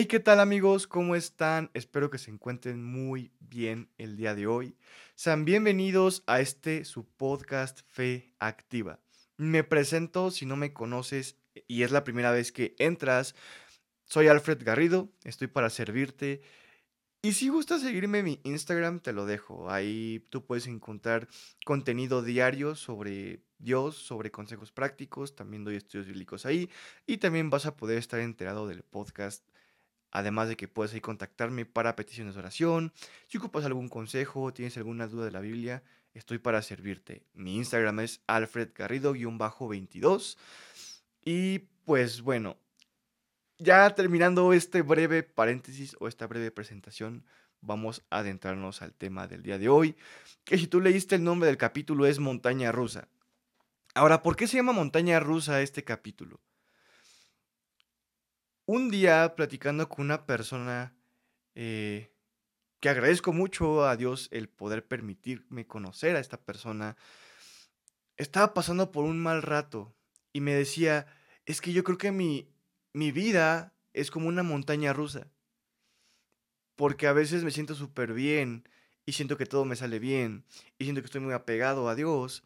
Hey, ¿qué tal amigos? ¿Cómo están? Espero que se encuentren muy bien el día de hoy. Sean bienvenidos a este su podcast Fe Activa. Me presento si no me conoces y es la primera vez que entras. Soy Alfred Garrido, estoy para servirte. Y si gustas seguirme en mi Instagram, te lo dejo. Ahí tú puedes encontrar contenido diario sobre Dios, sobre consejos prácticos. También doy estudios bíblicos ahí. Y también vas a poder estar enterado del podcast Además de que puedes ahí contactarme para peticiones de oración. Si ocupas algún consejo, tienes alguna duda de la Biblia, estoy para servirte. Mi Instagram es alfredgarrido-22. Y pues bueno, ya terminando este breve paréntesis o esta breve presentación, vamos a adentrarnos al tema del día de hoy, que si tú leíste el nombre del capítulo es Montaña Rusa. Ahora, ¿por qué se llama Montaña Rusa este capítulo? Un día platicando con una persona eh, que agradezco mucho a Dios el poder permitirme conocer a esta persona, estaba pasando por un mal rato y me decía, es que yo creo que mi, mi vida es como una montaña rusa, porque a veces me siento súper bien y siento que todo me sale bien y siento que estoy muy apegado a Dios,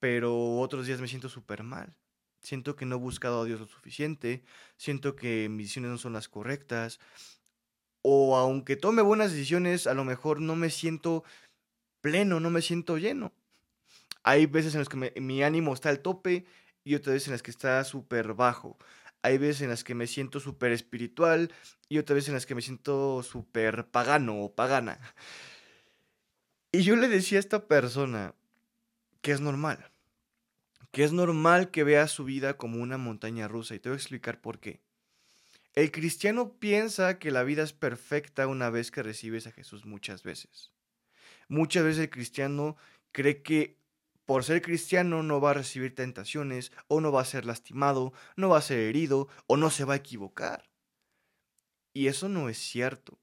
pero otros días me siento súper mal. Siento que no he buscado a Dios lo suficiente, siento que mis decisiones no son las correctas, o aunque tome buenas decisiones, a lo mejor no me siento pleno, no me siento lleno. Hay veces en las que mi ánimo está al tope y otras veces en las que está súper bajo. Hay veces en las que me siento súper espiritual y otras veces en las que me siento súper pagano o pagana. Y yo le decía a esta persona que es normal que es normal que vea su vida como una montaña rusa y te voy a explicar por qué. El cristiano piensa que la vida es perfecta una vez que recibes a Jesús muchas veces. Muchas veces el cristiano cree que por ser cristiano no va a recibir tentaciones, o no va a ser lastimado, no va a ser herido, o no se va a equivocar. Y eso no es cierto.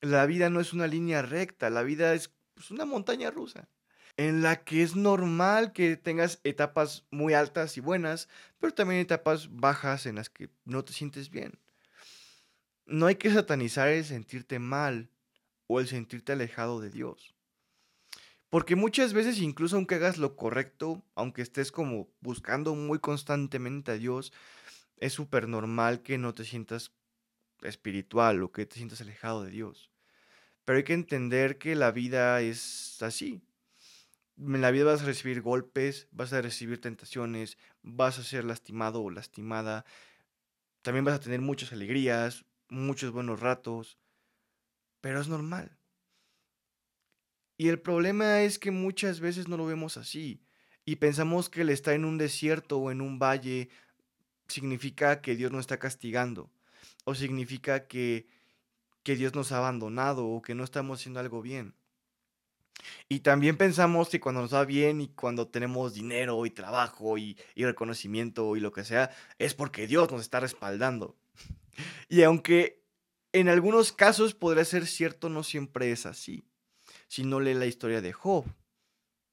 La vida no es una línea recta, la vida es pues, una montaña rusa en la que es normal que tengas etapas muy altas y buenas, pero también etapas bajas en las que no te sientes bien. No hay que satanizar el sentirte mal o el sentirte alejado de Dios. Porque muchas veces, incluso aunque hagas lo correcto, aunque estés como buscando muy constantemente a Dios, es súper normal que no te sientas espiritual o que te sientas alejado de Dios. Pero hay que entender que la vida es así en la vida vas a recibir golpes, vas a recibir tentaciones, vas a ser lastimado o lastimada. También vas a tener muchas alegrías, muchos buenos ratos, pero es normal. Y el problema es que muchas veces no lo vemos así y pensamos que el estar en un desierto o en un valle significa que Dios nos está castigando o significa que, que Dios nos ha abandonado o que no estamos haciendo algo bien. Y también pensamos que cuando nos va bien y cuando tenemos dinero y trabajo y, reconocimiento y lo que sea, es porque Dios nos está respaldando. Y aunque en algunos casos podría ser cierto, no siempre es así. Si no lee la historia de Job.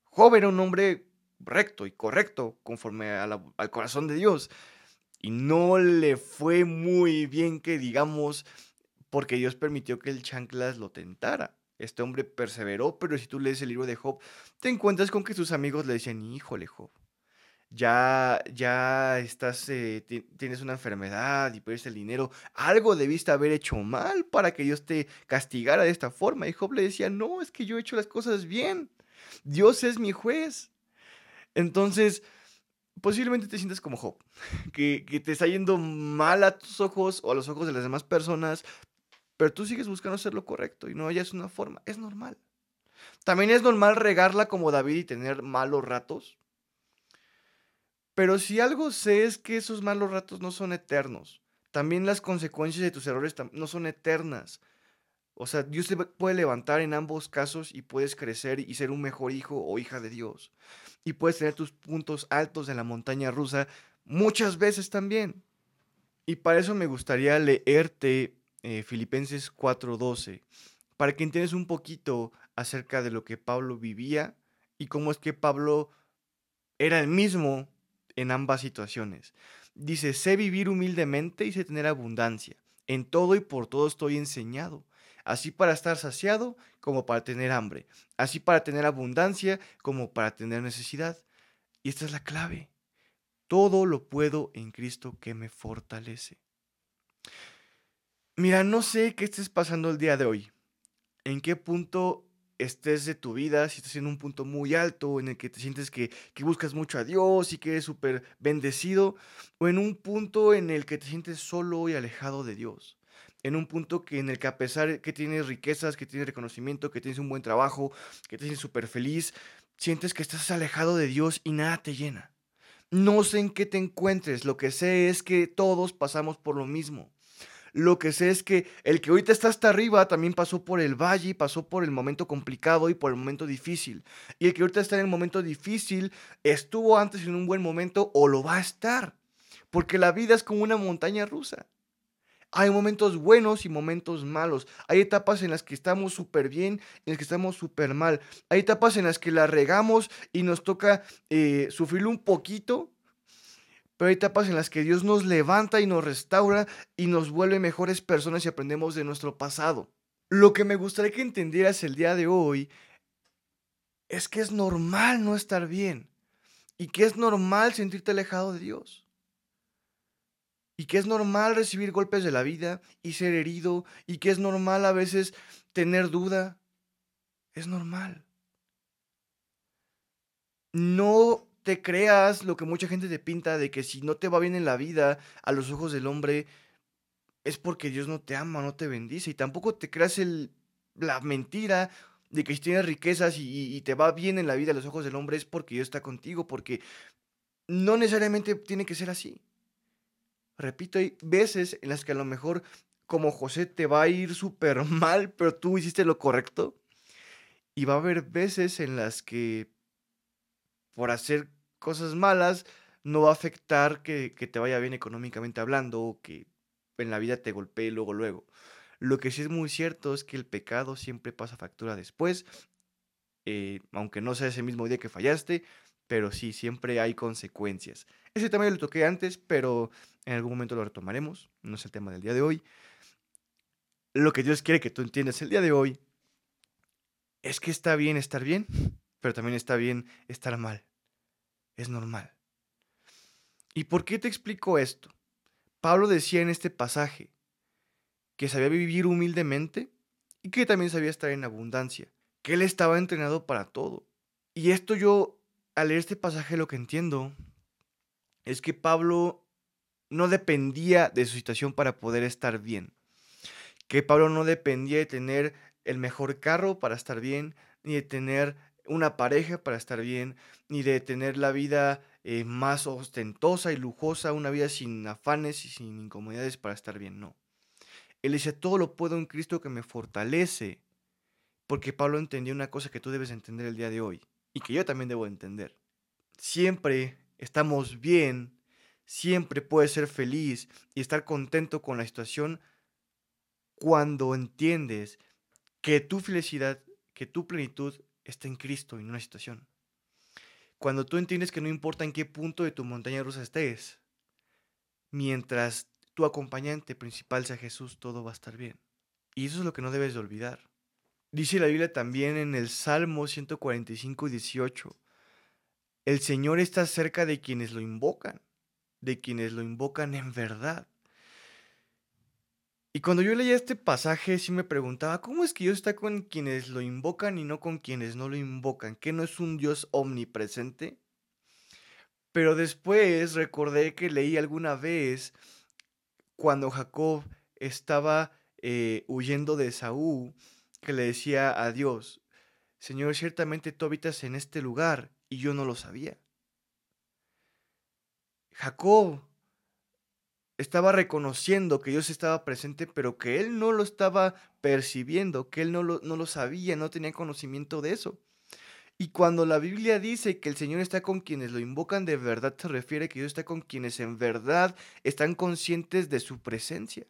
Job era un hombre recto y correcto conforme al corazón de Dios. Y no le fue muy bien que digamos porque Dios permitió que el chanclas lo tentara. Este hombre perseveró, pero si tú lees el libro de Job, te encuentras con que sus amigos le decían, híjole Job, ya, ya estás, eh, tienes una enfermedad y pierdes el dinero, algo debiste haber hecho mal para que Dios te castigara de esta forma. Y Job le decía, no, es que yo he hecho las cosas bien, Dios es mi juez. Entonces, posiblemente te sientas como Job, que, que, te está yendo mal a tus ojos o a los ojos de las demás personas, pero tú sigues buscando hacer lo correcto y no hayas una forma. Es normal. También es normal regarla como David y tener malos ratos. Pero si algo sé es que esos malos ratos no son eternos. También las consecuencias de tus errores no son eternas. O sea, Dios te puede levantar en ambos casos y puedes crecer y ser un mejor hijo o hija de Dios. Y puedes tener tus puntos altos en la montaña rusa muchas veces también. Y para eso me gustaría leerte eh, Filipenses 4:12, para que entiendas un poquito acerca de lo que Pablo vivía y cómo es que Pablo era el mismo en ambas situaciones. Dice, sé vivir humildemente y sé tener abundancia. En todo y por todo estoy enseñado, así para estar saciado como para tener hambre, así para tener abundancia como para tener necesidad. Y esta es la clave. Todo lo puedo en Cristo que me fortalece. Mira, no sé qué estés pasando el día de hoy. En qué punto estés de tu vida, si estás en un punto muy alto en el que te sientes que, que buscas mucho a Dios y que eres súper bendecido, o en un punto en el que te sientes solo y alejado de Dios. En un punto que en el que a pesar que tienes riquezas, que tienes reconocimiento, que tienes un buen trabajo, que te sientes súper feliz, sientes que estás alejado de Dios y nada te llena. No sé en qué te encuentres, lo que sé es que todos pasamos por lo mismo. Lo que sé es que el que ahorita está hasta arriba también pasó por el valle, pasó por el momento complicado y por el momento difícil. Y el que ahorita está en el momento difícil estuvo antes en un buen momento o lo va a estar. Porque la vida es como una montaña rusa. Hay momentos buenos y momentos malos. Hay etapas en las que estamos súper bien y en las que estamos súper mal. Hay etapas en las que la regamos y nos toca eh, sufrir un poquito pero hay etapas en las que Dios nos levanta y nos restaura y nos vuelve mejores personas y aprendemos de nuestro pasado. Lo que me gustaría que entendieras el día de hoy es que es normal no estar bien y que es normal sentirte alejado de Dios. Y que es normal recibir golpes de la vida y ser herido y que es normal a veces tener duda. Es normal. No te creas lo que mucha gente te pinta de que si no te va bien en la vida a los ojos del hombre es porque Dios no te ama, no te bendice. Y tampoco te creas el, la mentira de que si tienes riquezas y, y, te va bien en la vida a los ojos del hombre es porque Dios está contigo, porque no necesariamente tiene que ser así. Repito, hay veces en las que a lo mejor como José te va a ir súper mal, pero tú hiciste lo correcto. Y va a haber veces en las que por hacer cosas malas no va a afectar que, te vaya bien económicamente hablando o que en la vida te golpee luego, luego. Lo que sí es muy cierto es que el pecado siempre pasa factura después, eh, aunque no sea ese mismo día que fallaste, pero sí, siempre hay consecuencias. Ese tema ya lo toqué antes, pero en algún momento lo retomaremos, no es el tema del día de hoy. Lo que Dios quiere que tú entiendas el día de hoy es que está bien estar bien, pero también está bien estar mal es normal. ¿Y por qué te explico esto? Pablo decía en este pasaje que sabía vivir humildemente y que también sabía estar en abundancia, que él estaba entrenado para todo. Y esto yo, al leer este pasaje, lo que entiendo es que Pablo no dependía de su situación para poder estar bien. Que Pablo no dependía de tener el mejor carro para estar bien, ni de tener una pareja para estar bien, ni de tener la vida eh, más ostentosa y lujosa, una vida sin afanes y sin incomodidades para estar bien, no. Él dice, todo lo puedo en Cristo que me fortalece, porque Pablo entendió una cosa que tú debes entender el día de hoy, y que yo también debo entender. Siempre estamos bien, siempre puedes ser feliz y estar contento con la situación cuando entiendes que tu felicidad, que tu plenitud está en Cristo y en una situación. Cuando tú entiendes que no importa en qué punto de tu montaña rusa estés, mientras tu acompañante principal sea Jesús, todo va a estar bien. Y eso es lo que no debes de olvidar. Dice la Biblia también en el Salmo 145, 18, el Señor está cerca de quienes lo invocan, de quienes lo invocan en verdad. Y cuando yo leía este pasaje, sí me preguntaba, ¿cómo es que Dios está con quienes lo invocan y no con quienes no lo invocan? ¿Que no es un Dios omnipresente? Pero después recordé que leí alguna vez cuando Jacob estaba eh, huyendo de Saúl, que le decía a Dios, Señor, ciertamente tú habitas en este lugar y yo no lo sabía. Jacob estaba reconociendo que Dios estaba presente, pero que él no lo estaba percibiendo, que él no lo, no lo sabía, no tenía conocimiento de eso. Y cuando la Biblia dice que el Señor está con quienes lo invocan de verdad, se refiere que Dios está con quienes en verdad están conscientes de su presencia.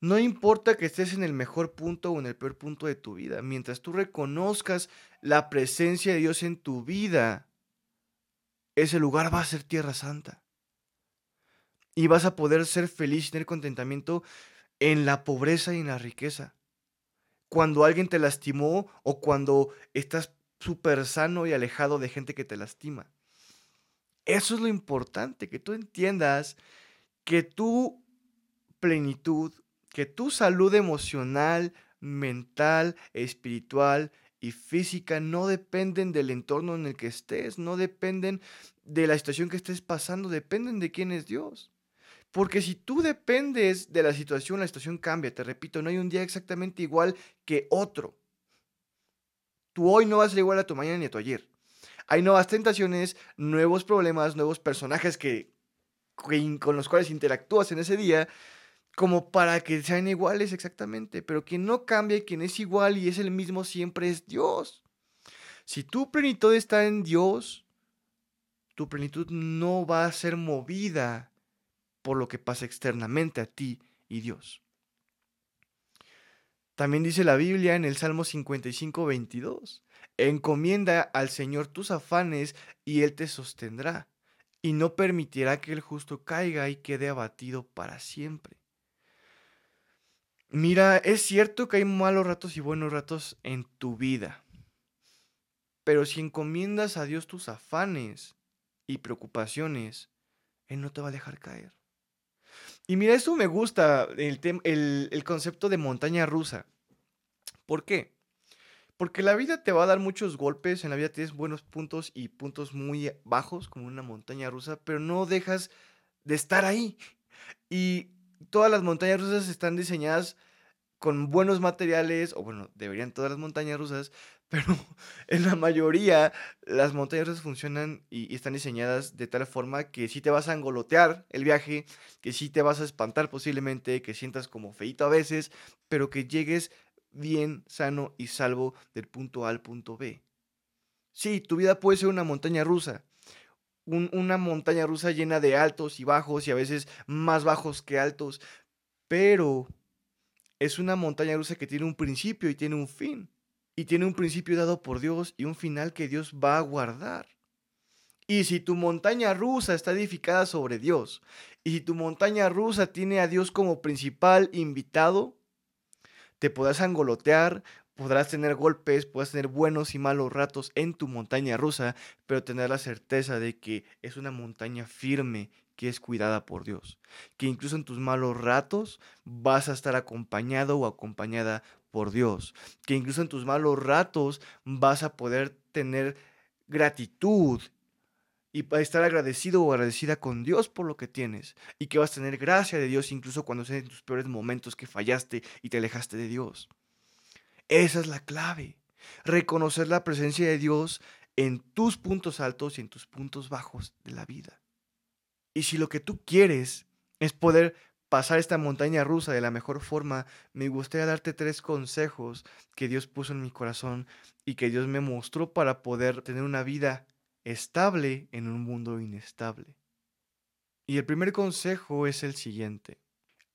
No importa que estés en el mejor punto o en el peor punto de tu vida, mientras tú reconozcas la presencia de Dios en tu vida, ese lugar va a ser tierra santa. Y vas a poder ser feliz y tener contentamiento en la pobreza y en la riqueza. Cuando alguien te lastimó o cuando estás súper sano y alejado de gente que te lastima. Eso es lo importante, que tú entiendas que tu plenitud, que tu salud emocional, mental, espiritual y física no dependen del entorno en el que estés, no dependen de la situación que estés pasando, dependen de quién es Dios. Porque si tú dependes de la situación, la situación cambia. Te repito, no hay un día exactamente igual que otro. Tú hoy no vas a ser igual a tu mañana ni a tu ayer. Hay nuevas tentaciones, nuevos problemas, nuevos personajes que, con los cuales interactúas en ese día, como para que sean iguales exactamente. Pero quien no cambia y quien es igual y es el mismo siempre es Dios. Si tu plenitud está en Dios, tu plenitud no va a ser movida por lo que pasa externamente a ti y Dios. También dice la Biblia en el Salmo 55, 22, encomienda al Señor tus afanes y Él te sostendrá, y no permitirá que el justo caiga y quede abatido para siempre. Mira, es cierto que hay malos ratos y buenos ratos en tu vida, pero si encomiendas a Dios tus afanes y preocupaciones, Él no te va a dejar caer. Y mira, esto me gusta, el, el, concepto de montaña rusa. ¿Por qué? Porque la vida te va a dar muchos golpes, en la vida tienes buenos puntos y puntos muy bajos, como una montaña rusa, pero no dejas de estar ahí. Y todas las montañas rusas están diseñadas con buenos materiales, o bueno, deberían todas las montañas rusas, pero en la mayoría las montañas rusas funcionan y, están diseñadas de tal forma que sí te vas a angolotear el viaje, que sí te vas a espantar posiblemente, que sientas como feito a veces, pero que llegues bien, sano y salvo del punto A al punto B. Sí, tu vida puede ser una montaña rusa, una montaña rusa llena de altos y bajos y a veces más bajos que altos, pero es una montaña rusa que tiene un principio y tiene un fin y tiene un principio dado por Dios y un final que Dios va a guardar. Y si tu montaña rusa está edificada sobre Dios, y si tu montaña rusa tiene a Dios como principal invitado, te podrás angolotear, podrás tener golpes, podrás tener buenos y malos ratos en tu montaña rusa, pero tener la certeza de que es una montaña firme que es cuidada por Dios. Que incluso en tus malos ratos vas a estar acompañado o acompañada por Dios. Que incluso en tus malos ratos vas a poder tener gratitud y estar agradecido o agradecida con Dios por lo que tienes. Y que vas a tener gracia de Dios incluso cuando sean tus peores momentos que fallaste y te alejaste de Dios. Esa es la clave. Reconocer la presencia de Dios en tus puntos altos y en tus puntos bajos de la vida. Y si lo que tú quieres es poder pasar esta montaña rusa de la mejor forma, me gustaría darte tres consejos que Dios puso en mi corazón y que Dios me mostró para poder tener una vida estable en un mundo inestable. Y el primer consejo es el siguiente.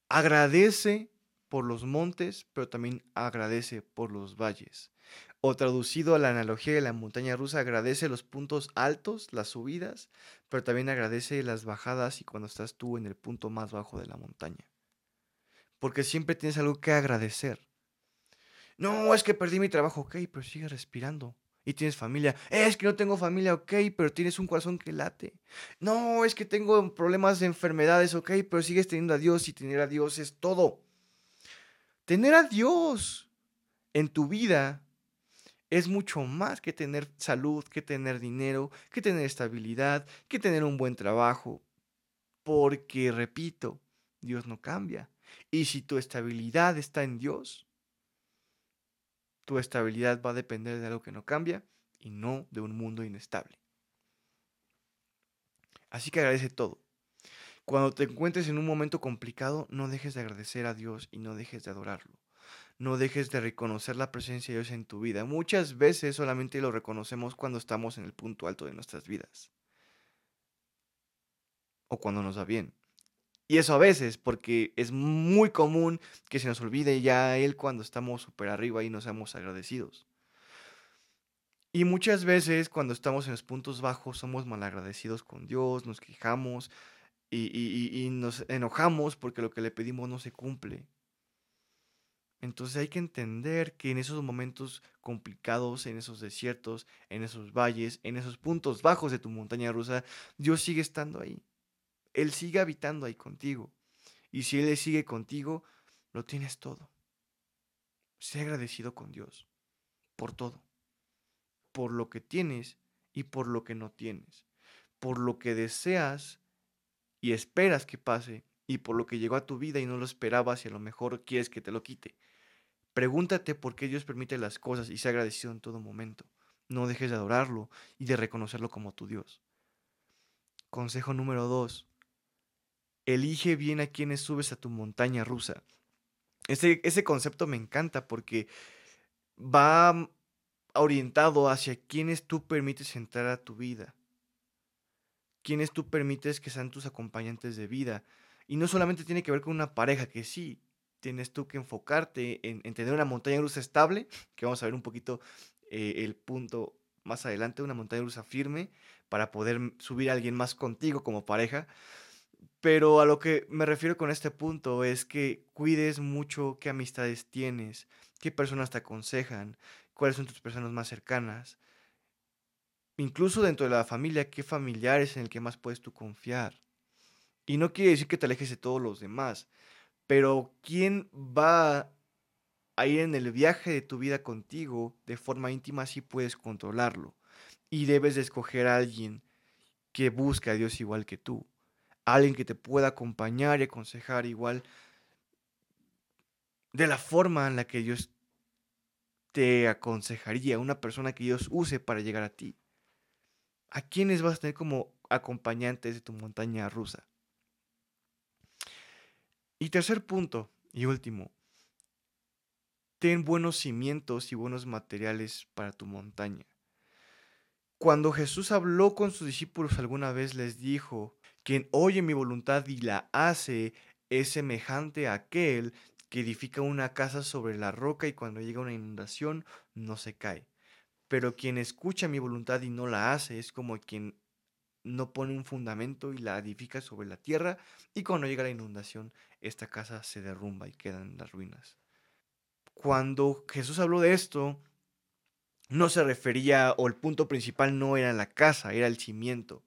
Agradece por los montes, pero también agradece por los valles. O traducido a la analogía de la montaña rusa, agradece los puntos altos, las subidas, pero también agradece las bajadas y cuando estás tú en el punto más bajo de la montaña. Porque siempre tienes algo que agradecer. No, es que perdí mi trabajo, ok, pero sigue respirando. Y tienes familia. Es que no tengo familia, ok, pero tienes un corazón que late. No, es que tengo problemas de enfermedades, ok, pero sigues teniendo a Dios y tener a Dios es todo. Tener a Dios en tu vida es mucho más que tener salud, que tener dinero, que tener estabilidad, que tener un buen trabajo. Porque, repito, Dios no cambia. Y si tu estabilidad está en Dios, tu estabilidad va a depender de algo que no cambia y no de un mundo inestable. Así que agradece todo. Cuando te encuentres en un momento complicado, no dejes de agradecer a Dios y no dejes de adorarlo no dejes de reconocer la presencia de Dios en tu vida. Muchas veces solamente lo reconocemos cuando estamos en el punto alto de nuestras vidas. O cuando nos va bien. Y eso a veces, porque es muy común que se nos olvide ya Él cuando estamos súper arriba y no seamos agradecidos. Y muchas veces cuando estamos en los puntos bajos somos malagradecidos con Dios, nos quejamos y, nos enojamos porque lo que le pedimos no se cumple. Entonces hay que entender que en esos momentos complicados, en esos desiertos, en esos valles, en esos puntos bajos de tu montaña rusa, Dios sigue estando ahí. Él sigue habitando ahí contigo. Y si Él sigue contigo, lo tienes todo. Sé agradecido con Dios por todo. Por lo que tienes y por lo que no tienes. Por lo que deseas y esperas que pase y por lo que llegó a tu vida y no lo esperabas y a lo mejor quieres que te lo quite. Pregúntate por qué Dios permite las cosas y sea agradecido en todo momento. No dejes de adorarlo y de reconocerlo como tu Dios. Consejo número dos. Elige bien a quienes subes a tu montaña rusa. Ese, ese concepto me encanta porque va orientado hacia quienes tú permites entrar a tu vida quienes tú permites que sean tus acompañantes de vida. Y no solamente tiene que ver con una pareja, que sí, tienes tú que enfocarte en, tener una montaña rusa estable, que vamos a ver un poquito eh, el punto más adelante, una montaña rusa firme, para poder subir a alguien más contigo como pareja. Pero a lo que me refiero con este punto es que cuides mucho qué amistades tienes, qué personas te aconsejan, cuáles son tus personas más cercanas, incluso dentro de la familia, qué familiares en el que más puedes tú confiar. Y no quiere decir que te alejes de todos los demás, pero quién va a ir en el viaje de tu vida contigo de forma íntima si puedes controlarlo. Y debes de escoger a alguien que busque a Dios igual que tú. Alguien que te pueda acompañar y aconsejar igual de la forma en la que Dios te aconsejaría, una persona que Dios use para llegar a ti. ¿A quiénes vas a tener como acompañantes de tu montaña rusa? Y tercer punto y último, ten buenos cimientos y buenos materiales para tu montaña. Cuando Jesús habló con sus discípulos alguna vez les dijo, quien oye mi voluntad y la hace es semejante a aquel que edifica una casa sobre la roca y cuando llega una inundación no se cae. Pero quien escucha mi voluntad y no la hace es como quien no pone un fundamento y la edifica sobre la tierra y cuando llega la inundación esta casa se derrumba y quedan las ruinas. Cuando Jesús habló de esto, no se refería o el punto principal no era la casa, era el cimiento.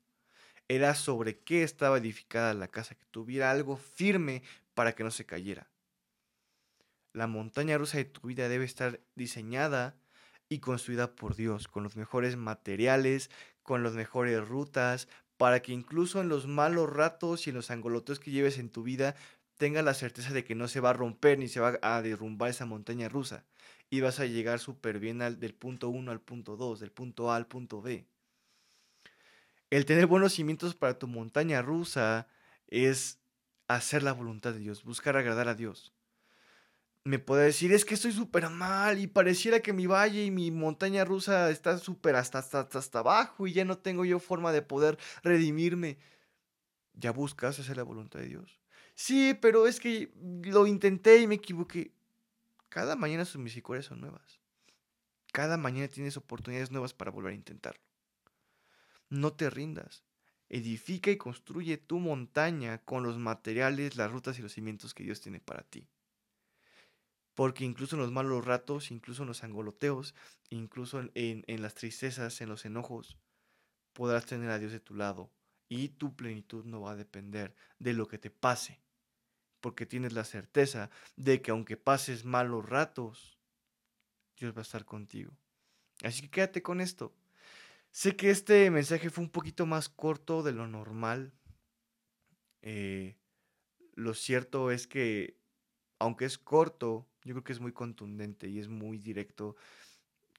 Era sobre qué estaba edificada la casa, que tuviera algo firme para que no se cayera. La montaña rusa de tu vida debe estar diseñada y construida por Dios, con los mejores materiales, con las mejores rutas, para que incluso en los malos ratos y en los angolotos que lleves en tu vida, tengas la certeza de que no se va a romper ni se va a derrumbar esa montaña rusa. Y vas a llegar súper bien al, del punto 1 al punto 2, del punto A al punto B. El tener buenos cimientos para tu montaña rusa es hacer la voluntad de Dios, buscar agradar a Dios me puede decir, es que estoy súper mal y pareciera que mi valle y mi montaña rusa está súper hasta, hasta, hasta, abajo y ya no tengo yo forma de poder redimirme. ¿Ya buscas hacer la voluntad de Dios? Sí, pero es que lo intenté y me equivoqué. Cada mañana sus misericordias son nuevas. Cada mañana tienes oportunidades nuevas para volver a intentarlo. No te rindas. Edifica y construye tu montaña con los materiales, las rutas y los cimientos que Dios tiene para ti porque incluso en los malos ratos, incluso en los angoloteos, incluso en, las tristezas, en los enojos, podrás tener a Dios de tu lado y tu plenitud no va a depender de lo que te pase, porque tienes la certeza de que aunque pases malos ratos, Dios va a estar contigo. Así que quédate con esto. Sé que este mensaje fue un poquito más corto de lo normal. Eh, lo cierto es que, aunque es corto, yo creo que es muy contundente y es muy directo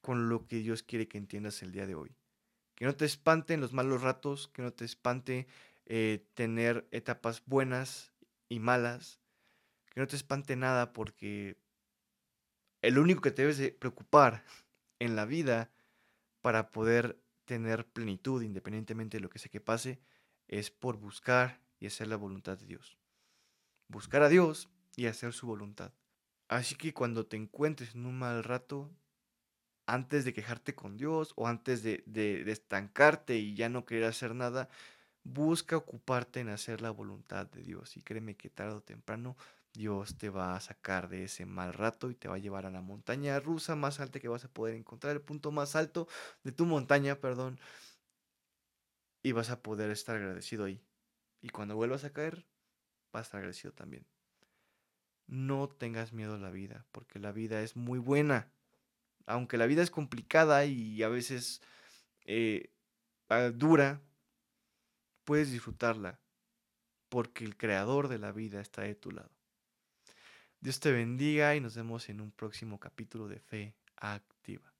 con lo que Dios quiere que entiendas el día de hoy. Que no te espanten los malos ratos, que no te espante eh, tener etapas buenas y malas, que no te espante nada porque el único que te debes de preocupar en la vida para poder tener plenitud independientemente de lo que sea que pase es por buscar y hacer la voluntad de Dios. Buscar a Dios y hacer su voluntad. Así que cuando te encuentres en un mal rato, antes de quejarte con Dios o antes de, estancarte y ya no querer hacer nada, busca ocuparte en hacer la voluntad de Dios y créeme que tarde o temprano Dios te va a sacar de ese mal rato y te va a llevar a la montaña rusa más alta que vas a poder encontrar, el punto más alto de tu montaña, perdón, y vas a poder estar agradecido ahí. Y cuando vuelvas a caer, vas a estar agradecido también. No tengas miedo a la vida, porque la vida es muy buena. Aunque la vida es complicada y a veces eh, ah, dura, puedes disfrutarla, porque el creador de la vida está de tu lado. Dios te bendiga y nos vemos en un próximo capítulo de Fe Activa.